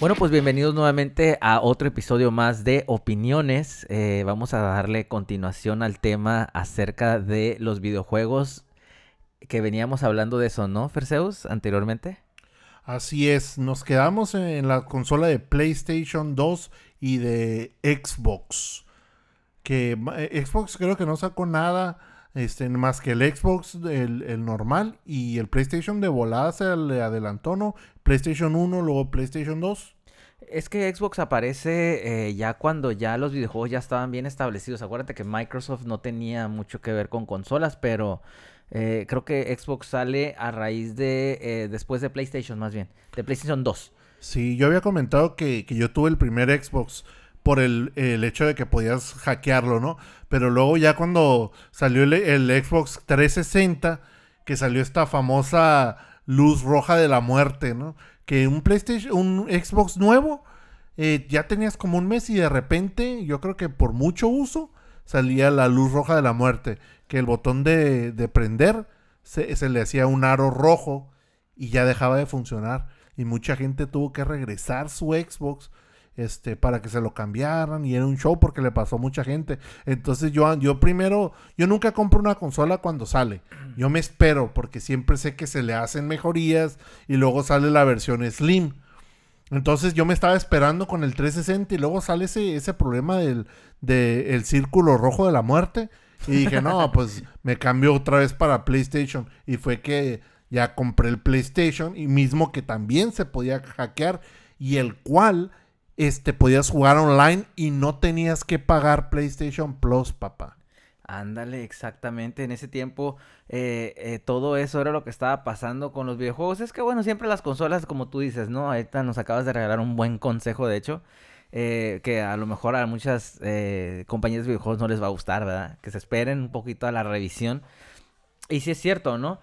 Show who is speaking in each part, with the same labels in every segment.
Speaker 1: Bueno, pues bienvenidos nuevamente a otro episodio más de Opiniones. Eh, vamos a darle continuación al tema acerca de los videojuegos que veníamos hablando de eso, ¿no, Ferseus, anteriormente?
Speaker 2: Así es, nos quedamos en la consola de PlayStation 2 y de Xbox. Que eh, Xbox creo que no sacó nada este, más que el Xbox, el, normal, y el PlayStation de volada se le adelantó, ¿no? PlayStation 1, luego PlayStation 2.
Speaker 1: Es que Xbox aparece eh, ya cuando ya los videojuegos ya estaban bien establecidos. Acuérdate que Microsoft no tenía mucho que ver con consolas, pero eh, creo que Xbox sale a raíz de, eh, después de PlayStation más bien, de PlayStation 2.
Speaker 2: Sí, yo había comentado que, que yo tuve el primer Xbox por el, el, hecho de que podías hackearlo, ¿no? Pero luego ya cuando salió el, el, Xbox 360, que salió esta famosa luz roja de la muerte, ¿no? Que un PlayStation, un Xbox nuevo, eh, ya tenías como un mes y de repente, yo creo que por mucho uso, salía la luz roja de la muerte, que el botón de, de prender se, se le hacía un aro rojo y ya dejaba de funcionar. Y mucha gente tuvo que regresar su Xbox este, para que se lo cambiaran y era un show porque le pasó a mucha gente. Entonces yo, yo primero, yo nunca compro una consola cuando sale. Yo me espero porque siempre sé que se le hacen mejorías y luego sale la versión Slim. Entonces yo me estaba esperando con el 360 y luego sale ese, ese problema del el círculo rojo de la muerte. Y dije, no, pues me cambio otra vez para PlayStation. Y fue que ya compré el PlayStation y mismo que también se podía hackear y el cual este, podías jugar online y no tenías que pagar PlayStation Plus, papá.
Speaker 1: Ándale, exactamente. En ese tiempo eh, eh, todo eso era lo que estaba pasando con los videojuegos. Es que bueno, siempre las consolas, como tú dices, ¿no? Ahorita nos acabas de regalar un buen consejo, de hecho, eh, que a lo mejor a muchas compañías de videojuegos no les va a gustar, ¿verdad? Que se esperen un poquito a la revisión. Y si es cierto, ¿no?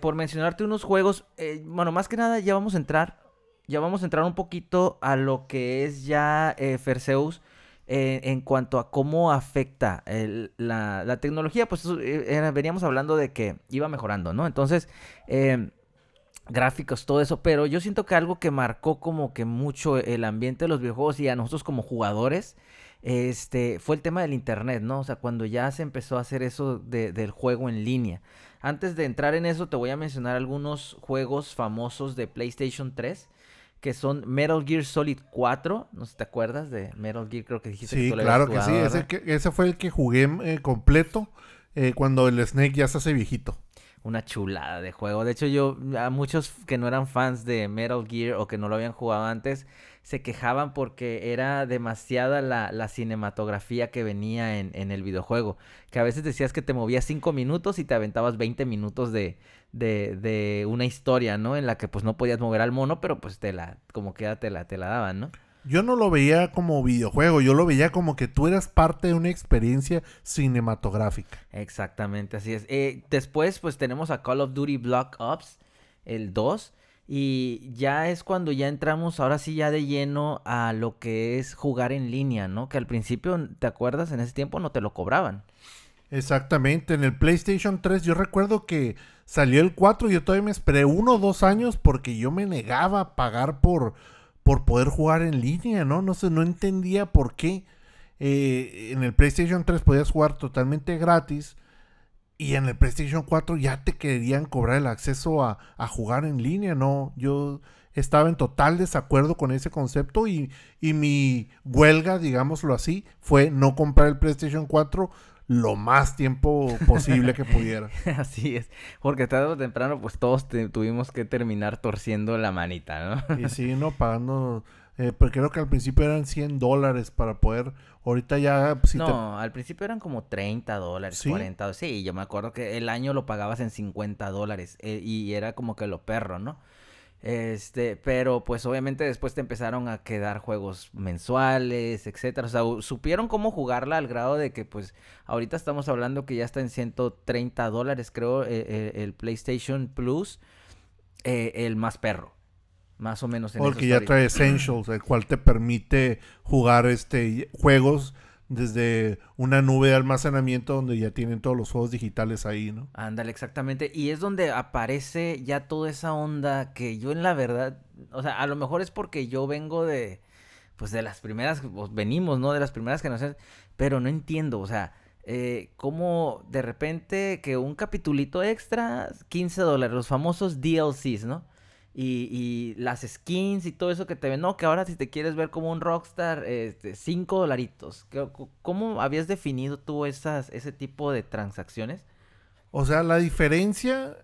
Speaker 1: por mencionarte unos juegos, bueno, más que nada ya vamos a entrar ya vamos a entrar un poquito a lo que es ya eh, Ferseus eh, en cuanto a cómo afecta la, tecnología. Pues eh, veníamos hablando de que iba mejorando, ¿no? Entonces, em, gráficos, todo eso, pero yo siento que algo que marcó como que mucho el ambiente de los videojuegos y a nosotros como jugadores, este, fue el tema del internet, ¿no? O sea, cuando ya se empezó a hacer eso del juego en línea. Antes de entrar en eso, te voy a mencionar algunos juegos famosos de PlayStation 3 que son Metal Gear Solid 4. No sé si te acuerdas de Metal Gear, creo que dijiste
Speaker 2: sí,
Speaker 1: que
Speaker 2: claro que sí. Ese, ese, fue el que jugué eh, completo eh, cuando el Snake ya se hace viejito.
Speaker 1: Una chulada de juego. De hecho, yo, a muchos que no eran fans de Metal Gear o que no lo habían jugado antes, se quejaban porque era demasiada la, cinematografía que venía en, en, el videojuego. Que a veces decías que te movías 5 minutos y te aventabas 20 minutos de, de, de, una historia, ¿no? En la que pues no podías mover al mono, pero pues te la, como que te la, te la daban, ¿no?
Speaker 2: Yo no lo veía como videojuego, yo lo veía como que tú eras parte de una experiencia cinematográfica.
Speaker 1: Exactamente, así es. Eh, después pues tenemos a Call of Duty Black Ops, el 2. Y ya es cuando ya entramos, ahora sí ya de lleno a lo que es jugar en línea, ¿no? Que al principio, ¿te acuerdas? En ese tiempo no te lo cobraban.
Speaker 2: Exactamente, en el PlayStation 3 yo recuerdo que salió el 4 y yo todavía me esperé uno o dos años porque yo me negaba a pagar por, por poder jugar en línea, ¿no? No sé, no entendía por qué. Eh, en el PlayStation 3 podías jugar totalmente gratis y en el PlayStation 4 ya te querían cobrar el acceso a, a jugar en línea, ¿no? Yo estaba en total desacuerdo con ese concepto y, y mi huelga, digámoslo así, fue no comprar el PlayStation 4 lo más tiempo posible que pudiera.
Speaker 1: Así es, porque tarde o temprano pues todos tuvimos que terminar torciendo la manita,
Speaker 2: ¿no? y sí, no, pagando, eh, porque creo que al principio eran 100 dólares para poder, ahorita ya...
Speaker 1: No, al principio eran como 30 dólares, ¿Sí? 40, sí, yo me acuerdo que el año lo pagabas en 50 dólares eh, y era como que lo perro, ¿no? Este, pero pues obviamente después te empezaron a quedar juegos mensuales, etcétera. O sea, supieron cómo jugarla al grado de que pues ahorita estamos hablando que ya está en 130 dólares, creo, eh, el PlayStation Plus, el más perro. Más o menos
Speaker 2: en O el que ya trae Essentials, el cual te permite jugar este juegos desde una nube de almacenamiento donde ya tienen todos los juegos digitales ahí, ¿no?
Speaker 1: Ándale, exactamente. Y es donde aparece ya toda esa onda que yo en la verdad, o sea, a lo mejor es porque yo vengo de, pues de las primeras, pues, venimos, ¿no? De las primeras generaciones, pero no entiendo, o sea, eh, cómo de repente que un capitulito extra, 15 dólares, los famosos DLCs, ¿no? Y, las skins y todo eso que te ven. No, que ahora si te quieres ver como un rockstar, este, 5 dolaritos. ¿Cómo habías definido tú esas, ese tipo de transacciones?
Speaker 2: O sea, la diferencia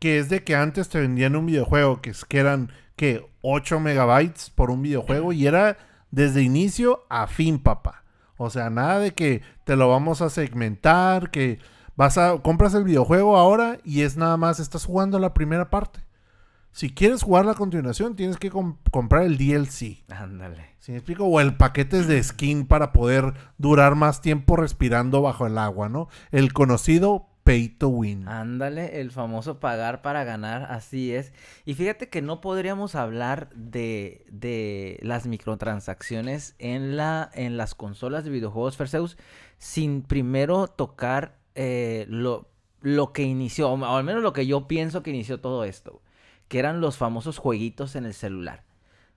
Speaker 2: que es de que antes te vendían un videojuego que, que eran, que 8 megabytes por un videojuego y era desde inicio a fin, papá. O sea, nada de que te lo vamos a segmentar, que vas a compras el videojuego ahora y es nada más estás jugando la primera parte. Si quieres jugar la continuación, tienes que comprar el DLC.
Speaker 1: Ándale.
Speaker 2: ¿Sí me explico? O el paquete de skin para poder durar más tiempo respirando bajo el agua, ¿no? El conocido pay to win.
Speaker 1: Ándale, el famoso pagar para ganar, así es. Y fíjate que no podríamos hablar de, de las microtransacciones en, la, en las consolas de videojuegos Perseus sin primero tocar eh, lo, lo que inició, o al menos lo que yo pienso que inició todo esto que eran los famosos jueguitos en el celular.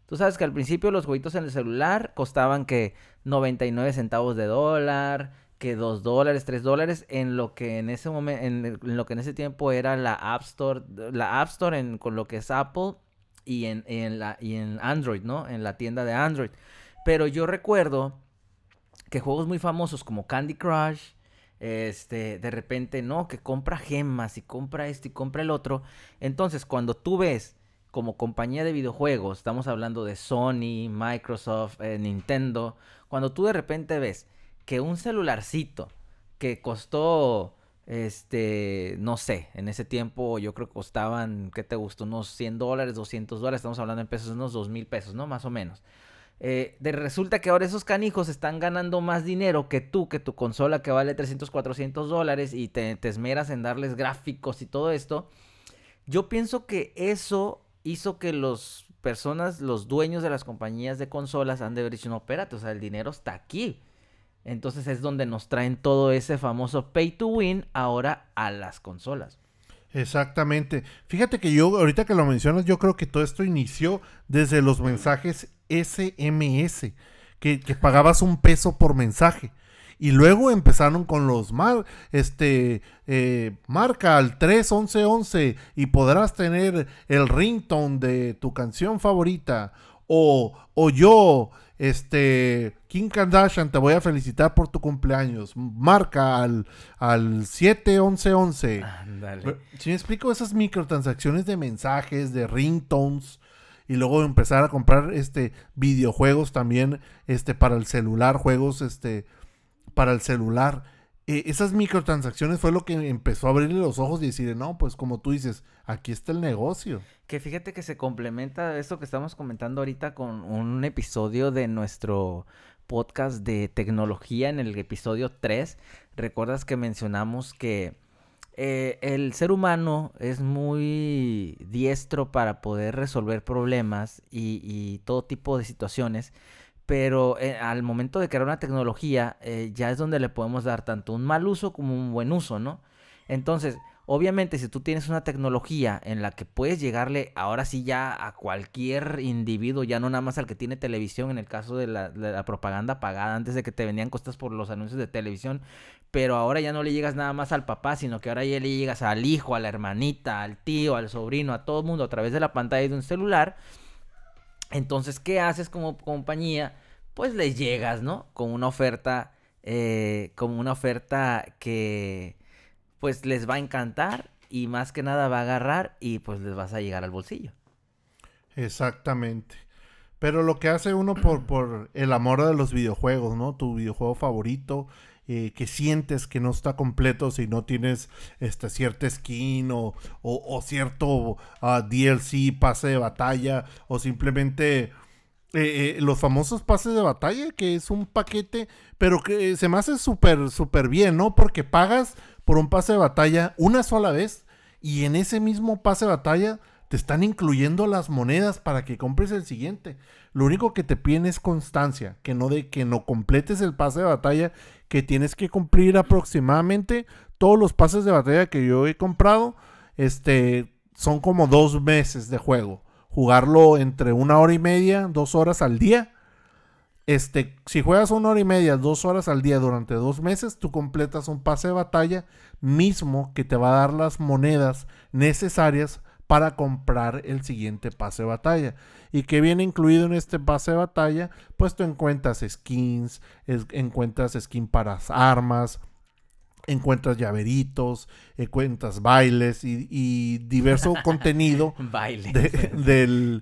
Speaker 1: Tú sabes que al principio los jueguitos en el celular costaban que 99 centavos de dólar, que 2 dólares, 3 dólares, en lo que en ese momento, en, lo que en ese tiempo era la App Store, la App Store en, con lo que es Apple y en, en, la, y en Android, ¿no? En la tienda de Android. Pero yo recuerdo que juegos muy famosos como Candy Crush, este, de repente, no, que compra gemas y compra esto y compra el otro. Entonces, cuando tú ves como compañía de videojuegos, estamos hablando de Sony, Microsoft, eh, Nintendo, cuando tú de repente ves que un celularcito que costó, este, no sé, en ese tiempo yo creo que costaban, ¿qué te gustó? Unos 100 dólares, 200 dólares, estamos hablando en pesos, unos 2 mil pesos, ¿no? Más o menos. Eh, resulta que ahora esos canijos están ganando más dinero que tú, que tu consola que vale 300, 400 dólares y te, te esmeras en darles gráficos y todo esto. Yo pienso que eso hizo que los personas, los dueños de las compañías de consolas han de haber dicho, no, espérate, o sea, el dinero está aquí. Entonces es donde nos traen todo ese famoso pay to win ahora a las consolas.
Speaker 2: Exactamente. Fíjate que yo, ahorita que lo mencionas, yo creo que todo esto inició desde los mensajes SMS, que, pagabas un peso por mensaje. Y luego empezaron con los mar, este, eh, marca al 31111 y podrás tener el ringtone de tu canción favorita. O, o yo, este, Kim Kardashian, te voy a felicitar por tu cumpleaños. Marca al, al 71111. Ándale. Si me explico esas microtransacciones de mensajes, de ringtones, y luego empezar a comprar este videojuegos también este para el celular, juegos este para el celular. E, esas microtransacciones fue lo que empezó a abrirle los ojos y decir, no, pues como tú dices, aquí está el negocio.
Speaker 1: Que fíjate que se complementa esto que estamos comentando ahorita con un episodio de nuestro podcast de tecnología en el episodio 3. Recuerdas que mencionamos que eh, el ser humano es muy diestro para poder resolver problemas y, todo tipo de situaciones, pero eh, al momento de crear una tecnología eh, ya es donde le podemos dar tanto un mal uso como un buen uso, ¿no? Entonces, Obviamente, si tú tienes una tecnología en la que puedes llegarle ahora sí ya a cualquier individuo, ya no nada más al que tiene televisión, en el caso de la, propaganda pagada, antes de que te venían costas por los anuncios de televisión, pero ahora ya no le llegas nada más al papá, sino que ahora ya le llegas al hijo, a la hermanita, al tío, al sobrino, a todo el mundo a través de la pantalla de un celular. Entonces, ¿qué haces como compañía? Pues les llegas, ¿no? Con una oferta, eh, como una oferta que pues les va a encantar y más que nada va a agarrar y pues les vas a llegar al bolsillo.
Speaker 2: Exactamente. Pero lo que hace uno por, por el amor de los videojuegos, ¿no? Tu videojuego favorito, eh, que sientes que no está completo si no tienes esta cierta skin o, cierto ah, DLC, pase de batalla, o simplemente eh, eh, los famosos pases de batalla, que es un paquete, pero que se me hace súper, súper bien, ¿no? Porque pagas por un pase de batalla una sola vez y en ese mismo pase de batalla te están incluyendo las monedas para que compres el siguiente. Lo único que te piden es constancia, que no de que no completes el pase de batalla, que tienes que cumplir aproximadamente todos los pases de batalla que yo he comprado, este, son como dos meses de juego. Jugarlo entre una hora y media, dos horas al día. Este, si juegas una hora y media, dos horas al día durante dos meses, tú completas un pase de batalla mismo que te va a dar las monedas necesarias para comprar el siguiente pase de batalla. ¿Y que viene incluido en este pase de batalla? Pues tú encuentras skins, encuentras skin para armas, encuentras llaveritos, encuentras bailes y, diverso contenido del,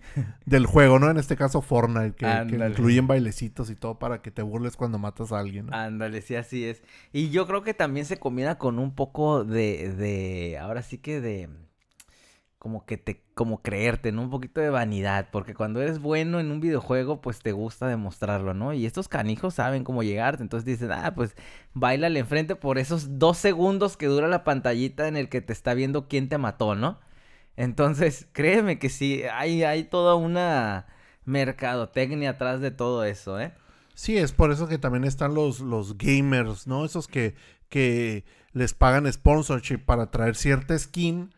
Speaker 2: juego, ¿no? En este caso Fortnite, que, que, incluyen bailecitos y todo para que te burles cuando matas a alguien.
Speaker 1: Ándale, sí, así es. Y yo creo que también se combina con un poco de, de ahora sí que de como que te, como creerte, ¿no? Un poquito de vanidad, porque cuando eres bueno en un videojuego, pues te gusta demostrarlo, ¿no? Y estos canijos saben cómo llegarte, entonces dicen, ah, pues bailale enfrente por esos dos segundos que dura la pantallita en el que te está viendo quién te mató, ¿no? Entonces, créeme que sí, hay, hay toda una mercadotecnia atrás de todo eso, ¿eh?
Speaker 2: Sí, es por eso que también están los, los gamers, ¿no? Esos que, que les pagan sponsorship para traer cierta skin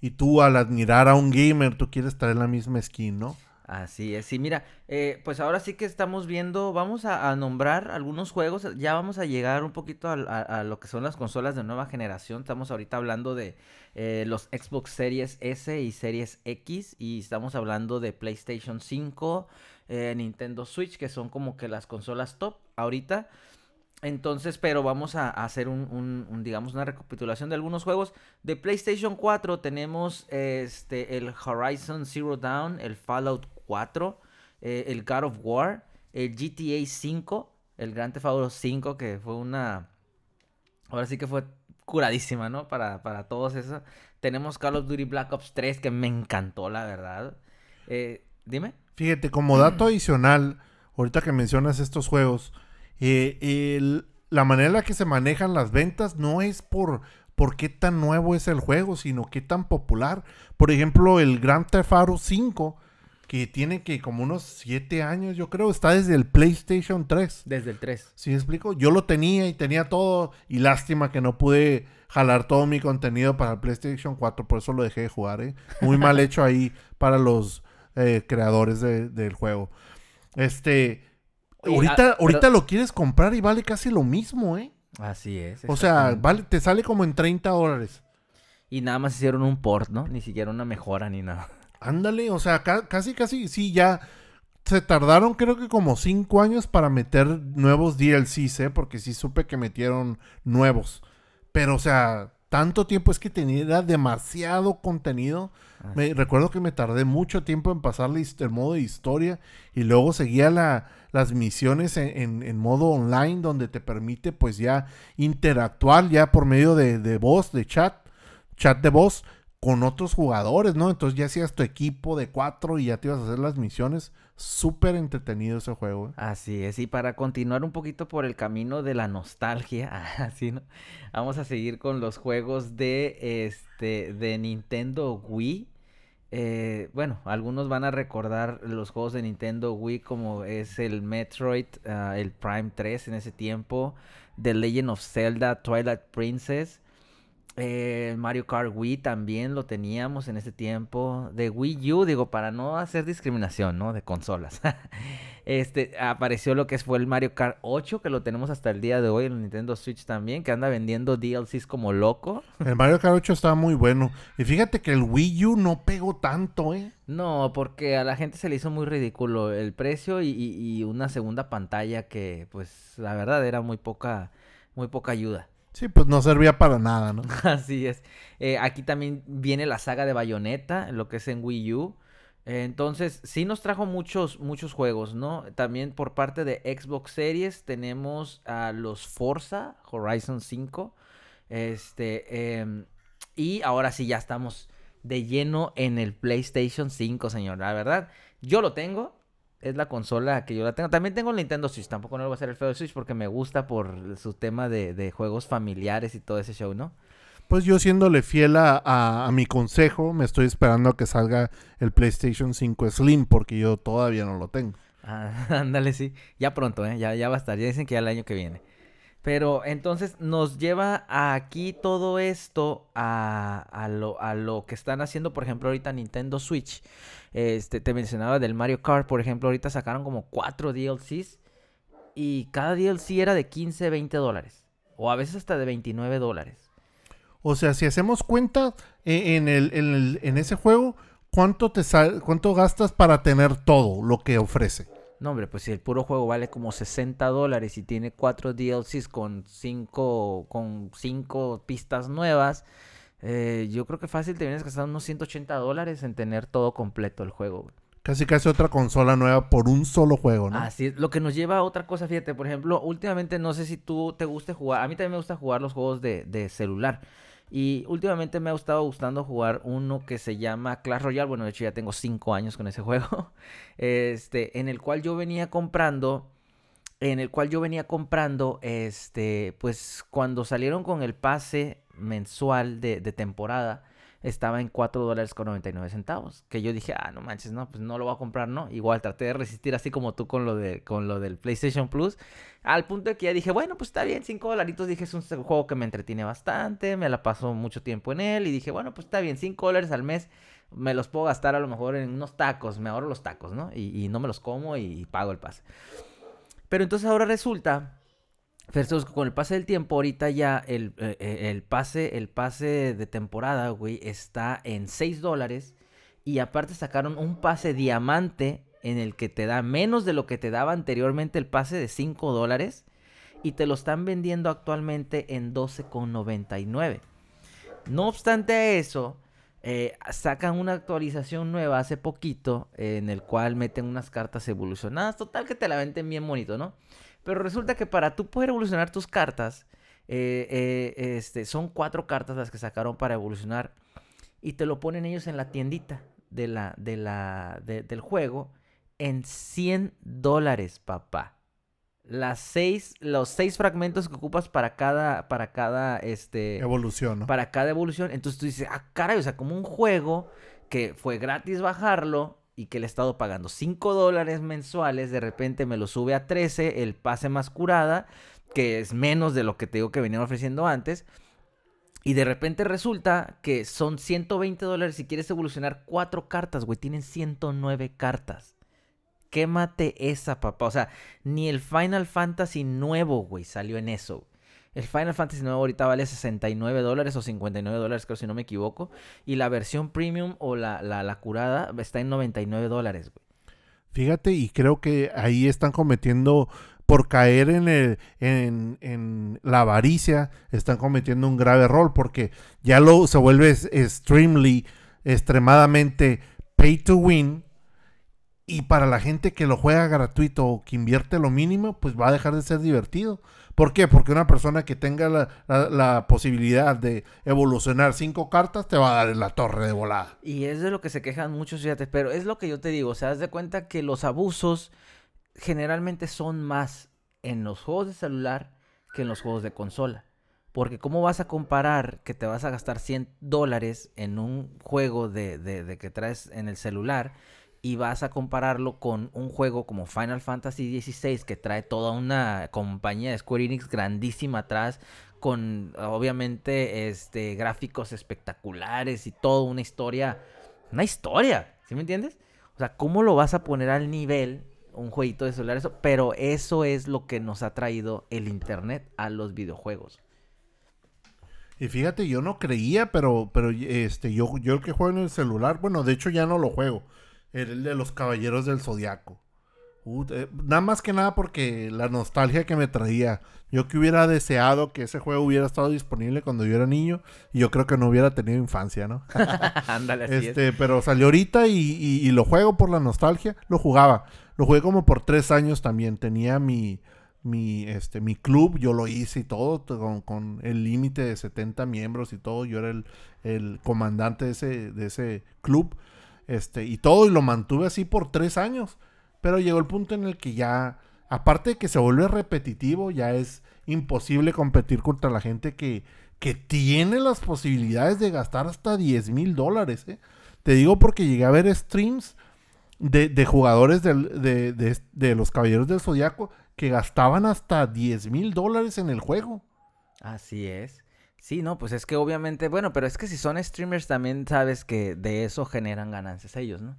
Speaker 2: y tú al admirar a un gamer, tú quieres traer la misma skin, ¿no?
Speaker 1: Así es, sí, mira, eh, pues ahora sí que estamos viendo, vamos a, nombrar algunos juegos, ya vamos a llegar un poquito a, lo que son las consolas de nueva generación, estamos ahorita hablando de eh, los Xbox Series S y Series X y estamos hablando de PlayStation 5, eh, Nintendo Switch, que son como que las consolas top ahorita. Entonces, pero vamos a, hacer un, digamos, una recapitulación de algunos juegos. De PlayStation 4 tenemos este, el Horizon Zero Dawn, el Fallout 4, eh, el God of War, el GTA 5, el Grand Theft Auto 5, que fue una... Ahora sí que fue curadísima, ¿no? Para, para todos eso. Tenemos Call of Duty Black Ops 3, que me encantó, la verdad. Eh, dime.
Speaker 2: Fíjate, como dato adicional, ahorita que mencionas estos juegos eh, la manera en la que se manejan las ventas no es por, por qué tan nuevo es el juego, sino qué tan popular. Por ejemplo, el Grand Theft Auto 5, que tiene que como unos 7 años, yo creo, está desde el PlayStation 3.
Speaker 1: Desde el 3.
Speaker 2: ¿Sí me explico? Yo lo tenía y tenía todo, y lástima que no pude jalar todo mi contenido para el PlayStation 4, por eso lo dejé de jugar, ¿eh? Muy mal hecho ahí para los eh, creadores del juego. Este, ahorita, ahorita lo quieres comprar y vale casi lo mismo, ¿eh?
Speaker 1: Así es.
Speaker 2: O sea, vale, te sale como en 30 dólares.
Speaker 1: Y nada más hicieron un port, ¿no? Ni siquiera una mejora ni nada.
Speaker 2: Ándale, o sea, casi, casi, sí, ya se tardaron creo que como 5 años para meter nuevos DLCs, ¿eh? Porque sí supe que metieron nuevos. Pero, o sea, tanto tiempo es que tenía demasiado contenido. Me, recuerdo que me tardé mucho tiempo en pasar el modo de historia y luego seguía la, las misiones en, modo online donde te permite pues ya interactuar ya por medio de, de voz, de chat, chat de voz con otros jugadores, ¿no? Entonces ya hacías tu equipo de cuatro y ya te ibas a hacer las misiones. Súper entretenido ese juego. ¿eh?
Speaker 1: Así es, y para continuar un poquito por el camino de la nostalgia, así, ¿no? Vamos a seguir con los juegos de, este, de Nintendo Wii. Eh, bueno, algunos van a recordar los juegos de Nintendo Wii como es el Metroid, ah, el Prime 3 en ese tiempo, The Legend of Zelda, Twilight Princess, eh, Mario Kart Wii también lo teníamos en ese tiempo. De Wii U, digo, para no hacer discriminación, ¿no? De consolas. este, apareció lo que fue el Mario Kart 8, que lo tenemos hasta el día de hoy en el Nintendo Switch también, que anda vendiendo DLCs como loco.
Speaker 2: El Mario Kart 8 estaba muy bueno. Y fíjate que el Wii U no pegó tanto, ¿eh?
Speaker 1: No, porque a la gente se le hizo muy ridículo el precio y, y una segunda pantalla que, pues, la verdad era muy poca, muy poca ayuda.
Speaker 2: Sí, pues no servía para nada, ¿no?
Speaker 1: Así es. Eh, aquí también viene la saga de Bayonetta, lo que es en Wii U. Eh, entonces, sí nos trajo muchos, muchos juegos, ¿no? También por parte de Xbox Series tenemos a los Forza Horizon 5. Este, em, y ahora sí ya estamos de lleno en el PlayStation 5, señor. La verdad, yo lo tengo es la consola que yo la tengo. También tengo el Nintendo Switch, tampoco no lo voy a hacer el feo Switch porque me gusta por su tema de, juegos familiares y todo ese show, ¿no?
Speaker 2: Pues yo siéndole fiel a, a, mi consejo, me estoy esperando a que salga el PlayStation 5 Slim porque yo todavía no lo tengo.
Speaker 1: Ah, ándale, sí. Ya pronto, ¿eh? Ya, ya va a estar. Ya dicen que ya el año que viene. Pero entonces nos lleva aquí todo esto a, a, lo, a, lo, que están haciendo, por ejemplo, ahorita Nintendo Switch. Este, te mencionaba del Mario Kart, por ejemplo, ahorita sacaron como cuatro DLCs y cada DLC era de 15, 20 dólares. O a veces hasta de 29 dólares.
Speaker 2: O sea, si hacemos cuenta eh, en, el, en, el, en ese juego, ¿cuánto, te ¿cuánto gastas para tener todo lo que ofrece?
Speaker 1: No, hombre, pues si el puro juego vale como 60 dólares y tiene cuatro DLCs con cinco, con cinco pistas nuevas, eh, yo creo que fácil te vienes gastando unos 180 dólares en tener todo completo el juego.
Speaker 2: Casi casi otra consola nueva por un solo juego, ¿no?
Speaker 1: Así es, lo que nos lleva a otra cosa, fíjate, por ejemplo, últimamente no sé si tú te guste jugar, a mí también me gusta jugar los juegos de, de celular. Y últimamente me ha estado gustando jugar uno que se llama Clash Royale. Bueno, de hecho ya tengo 5 años con ese juego. Este, en el cual yo venía comprando. En el cual yo venía comprando. Este. Pues cuando salieron con el pase mensual de, de temporada estaba en 4 dólares con 99 centavos. Que yo dije, ah, no manches, no, pues no lo voy a comprar, ¿no? Igual traté de resistir así como tú con lo, de, con lo del PlayStation Plus. Al punto de que ya dije, bueno, pues está bien, 5 dolaritos. Dije, es un juego que me entretiene bastante, me la paso mucho tiempo en él. Y dije, bueno, pues está bien, 5 dólares al mes. Me los puedo gastar a lo mejor en unos tacos, me ahorro los tacos, ¿no? Y, y no me los como y pago el pase. Pero entonces ahora resulta con el pase del tiempo, ahorita ya el, eh, eh, el, pase, el pase de temporada, güey, está en 6 dólares. Y aparte sacaron un pase diamante en el que te da menos de lo que te daba anteriormente el pase de 5 dólares. Y te lo están vendiendo actualmente en 12,99. No obstante eso, eh, sacan una actualización nueva hace poquito en el cual meten unas cartas evolucionadas. Total que te la venden bien bonito, ¿no? Pero resulta que para tú poder evolucionar tus cartas, eh, eh, este, son cuatro cartas las que sacaron para evolucionar. Y te lo ponen ellos en la tiendita de la, de la, del juego en 100 dólares, papá. Las seis, los seis fragmentos que ocupas para cada, para cada, este...
Speaker 2: Evolución, ¿no?
Speaker 1: Para cada evolución. Entonces tú dices, ah, caray, o sea, como un juego que fue gratis bajarlo y que le he estado pagando 5 dólares mensuales, de repente me lo sube a 13, el pase más curada, que es menos de lo que te digo que venían ofreciendo antes. Y de repente resulta que son 120 dólares si quieres evolucionar 4 cartas, güey. Tienen 109 cartas. Quémate esa, papá. O sea, ni el Final Fantasy nuevo, güey, salió en eso. El Final Fantasy nuevo ahorita vale 69 dólares o 59 dólares, creo si no me equivoco. Y la versión premium o la, la, curada está en 99 dólares, güey.
Speaker 2: Fíjate, y creo que ahí están cometiendo, por caer en, el, en, en, la avaricia, están cometiendo un grave error, porque ya lo se vuelve extremely, extremadamente pay to win. Y para la gente que lo juega gratuito o que invierte lo mínimo, pues va a dejar de ser divertido. ¿Por qué? Porque una persona que tenga la, posibilidad de evolucionar cinco cartas te va a dar en la torre de volada.
Speaker 1: Y es de lo que se quejan muchos, fíjate, pero es lo que yo te digo, o sea, haz de cuenta que los abusos generalmente son más en los juegos de celular que en los juegos de consola. Porque ¿cómo vas a comparar que te vas a gastar 100 dólares en un juego de, de que traes en el celular? Y vas a compararlo con un juego como Final Fantasy XVI que trae toda una compañía de Square Enix grandísima atrás con obviamente este gráficos espectaculares y toda una historia, una historia, ¿sí me entiendes? O sea, ¿cómo lo vas a poner al nivel un jueguito de celular eso? Pero eso es lo que nos ha traído el internet a los videojuegos.
Speaker 2: Y fíjate, yo no creía, pero, pero este, yo, yo el que juego en el celular, bueno, de hecho ya no lo juego era el de los Caballeros del Zodiaco. Eh, nada más que nada porque la nostalgia que me traía. Yo que hubiera deseado que ese juego hubiera estado disponible cuando yo era niño. Y yo creo que no hubiera tenido infancia, ¿no? Ándale, este, Pero salió ahorita y, lo juego por la nostalgia. Lo jugaba. Lo jugué como por tres años también. Tenía mi, mi, este, mi club. Yo lo hice y todo. Con, con el límite de 70 miembros y todo. Yo era el, el comandante de ese, de ese club. Este, y todo, y lo mantuve así por tres años. Pero llegó el punto en el que ya, aparte de que se vuelve repetitivo, ya es imposible competir contra la gente que que tiene las posibilidades de gastar hasta 10 mil dólares. ¿eh? Te digo porque llegué a ver streams de, jugadores de, de, los Caballeros del Zodiaco que gastaban hasta 10 mil dólares en el juego.
Speaker 1: Así es. Sí, no, pues es que obviamente, bueno, pero es que si son streamers también sabes que de eso generan ganancias ellos, ¿no?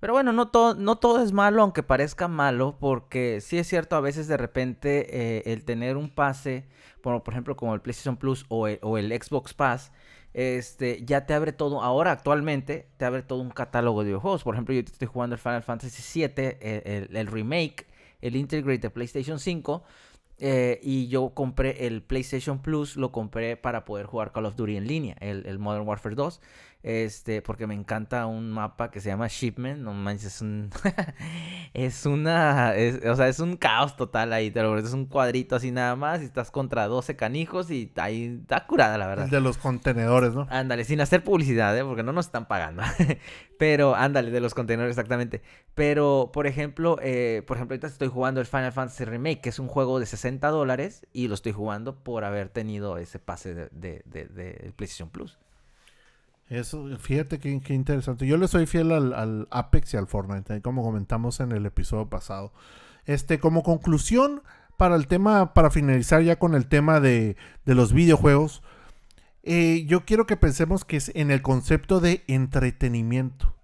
Speaker 1: Pero bueno, no todo, no todo es malo, aunque parezca malo, porque sí es cierto, a veces de repente eh, el tener un pase, por, por ejemplo, como el PlayStation Plus o el, Xbox Pass, este, ya te abre todo, ahora actualmente te abre todo un catálogo de videojuegos. Por ejemplo, yo estoy jugando el Final Fantasy VII, el, el remake, el Integrate de PlayStation 5. Eh, y yo compré el PlayStation Plus, lo compré para poder jugar Call of Duty en línea, el, Modern Warfare 2. Este, porque me encanta un mapa que se llama Shipment. No manches, es un. es una. o sea, es un caos total ahí. Pero es un cuadrito así nada más. Y estás contra 12 canijos. Y ahí está curada, la verdad.
Speaker 2: El de los contenedores, ¿no?
Speaker 1: Ándale, sin hacer publicidad, ¿eh? Porque no nos están pagando. Pero, ándale, de los contenedores, exactamente. Pero, por ejemplo, eh, por ejemplo, ahorita estoy jugando el Final Fantasy Remake, que es un juego de 60 dólares. Y lo estoy jugando por haber tenido ese pase de, de, de PlayStation Plus.
Speaker 2: Eso, fíjate qué, interesante. Yo le soy fiel al, Apex y al Fortnite, como comentamos en el episodio pasado. Este, como conclusión, para el tema, para finalizar ya con el tema de, los videojuegos, eh, yo quiero que pensemos que es en el concepto de entretenimiento.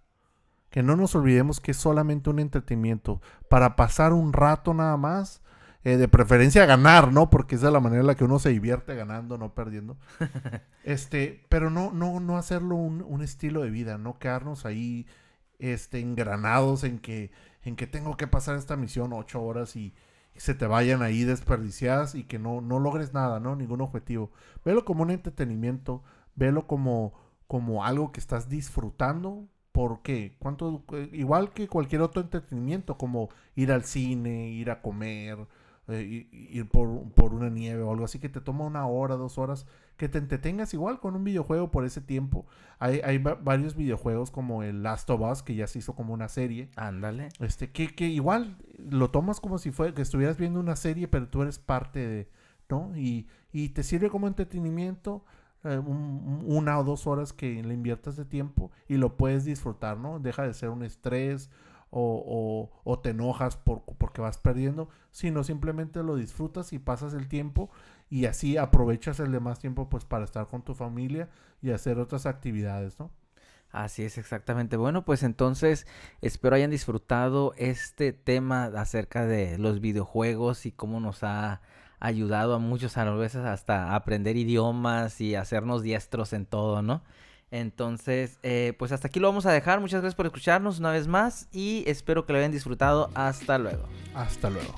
Speaker 2: Que no nos olvidemos que es solamente un entretenimiento. Para pasar un rato nada más eh, de preferencia ganar, ¿no? Porque esa es la manera en la que uno se divierte ganando, no perdiendo. este, pero no, no, no hacerlo un, estilo de vida, no quedarnos ahí este, engranados en que, en que tengo que pasar esta misión ocho horas y, se te vayan ahí desperdiciadas y que no, no logres nada, ¿no? Ningún objetivo. Velo como un entretenimiento, velo como, como algo que estás disfrutando. ¿Por qué? ¿Cuánto? Igual que cualquier otro entretenimiento, como ir al cine, ir a comer, eh, ir por, una nieve o algo así que te toma una hora, dos horas, que te entretengas igual con un videojuego por ese tiempo. Hay, hay varios videojuegos como el Last of Us, que ya se hizo como una serie.
Speaker 1: Ándale.
Speaker 2: Este, que, que igual lo tomas como si fuera que estuvieras viendo una serie, pero tú eres parte de, ¿no? Y, y te sirve como entretenimiento. Eh, una o dos horas que le inviertas de tiempo y lo puedes disfrutar, ¿no? Deja de ser un estrés o, te enojas por, porque vas perdiendo, sino simplemente lo disfrutas y pasas el tiempo y así aprovechas el demás tiempo pues para estar con tu familia y hacer otras actividades, ¿no?
Speaker 1: Así es, exactamente. Bueno, pues entonces espero hayan disfrutado este tema acerca de los videojuegos y cómo nos ha ayudado a muchos a veces hasta aprender idiomas y hacernos diestros en todo, ¿no? Entonces, eh, pues hasta aquí lo vamos a dejar. Muchas gracias por escucharnos una vez más y espero que lo hayan disfrutado. Hasta luego.
Speaker 2: Hasta luego.